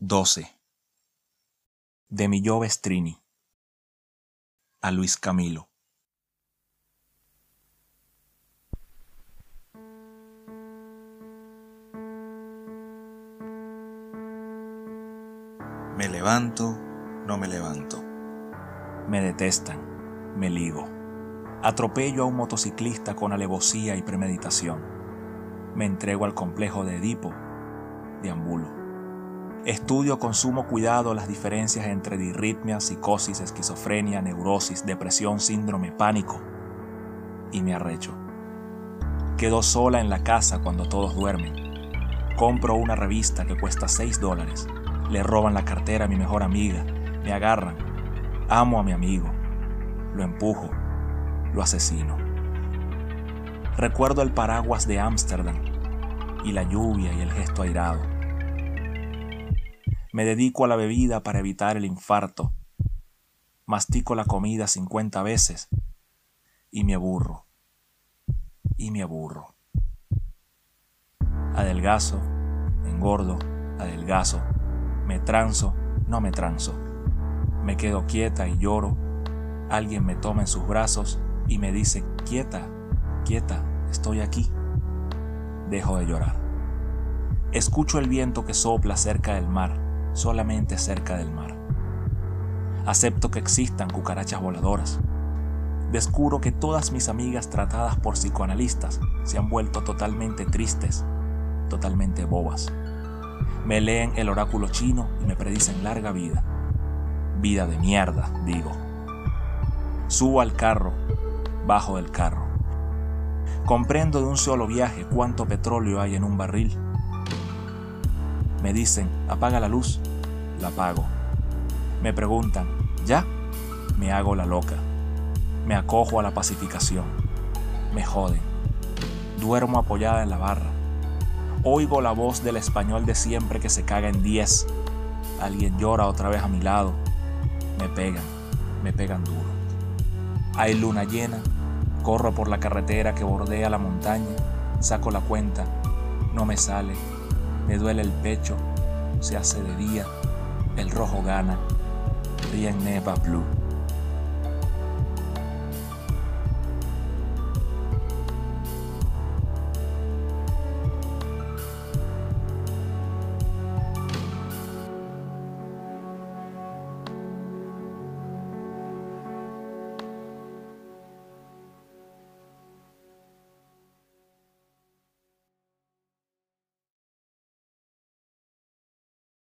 12. De Milló Vestrini a Luis Camilo. Me levanto, no me levanto. Me detestan, me ligo. Atropello a un motociclista con alevosía y premeditación. Me entrego al complejo de Edipo, deambulo. Estudio con sumo cuidado las diferencias entre disritmia, psicosis, esquizofrenia, neurosis, depresión, síndrome, pánico. Y me arrecho. Quedo sola en la casa cuando todos duermen. Compro una revista que cuesta 6 dólares. Le roban la cartera a mi mejor amiga. Me agarran. Amo a mi amigo. Lo empujo. Lo asesino. Recuerdo el paraguas de Ámsterdam y la lluvia y el gesto airado me dedico a la bebida para evitar el infarto. Mastico la comida 50 veces y me aburro. Y me aburro. Adelgazo, engordo, adelgazo. Me transo, no me transo. Me quedo quieta y lloro. Alguien me toma en sus brazos y me dice, quieta, quieta, estoy aquí. Dejo de llorar. Escucho el viento que sopla cerca del mar solamente cerca del mar. Acepto que existan cucarachas voladoras. Descubro que todas mis amigas tratadas por psicoanalistas se han vuelto totalmente tristes, totalmente bobas. Me leen el oráculo chino y me predicen larga vida. Vida de mierda, digo. Subo al carro, bajo del carro. Comprendo de un solo viaje cuánto petróleo hay en un barril me dicen, apaga la luz, la apago. Me preguntan, ¿ya? Me hago la loca. Me acojo a la pacificación. Me joden. Duermo apoyada en la barra. Oigo la voz del español de siempre que se caga en 10. Alguien llora otra vez a mi lado. Me pegan, me pegan duro. Hay luna llena. Corro por la carretera que bordea la montaña. Saco la cuenta. No me sale me duele el pecho, se hace de día, el rojo gana, rien ne va blue.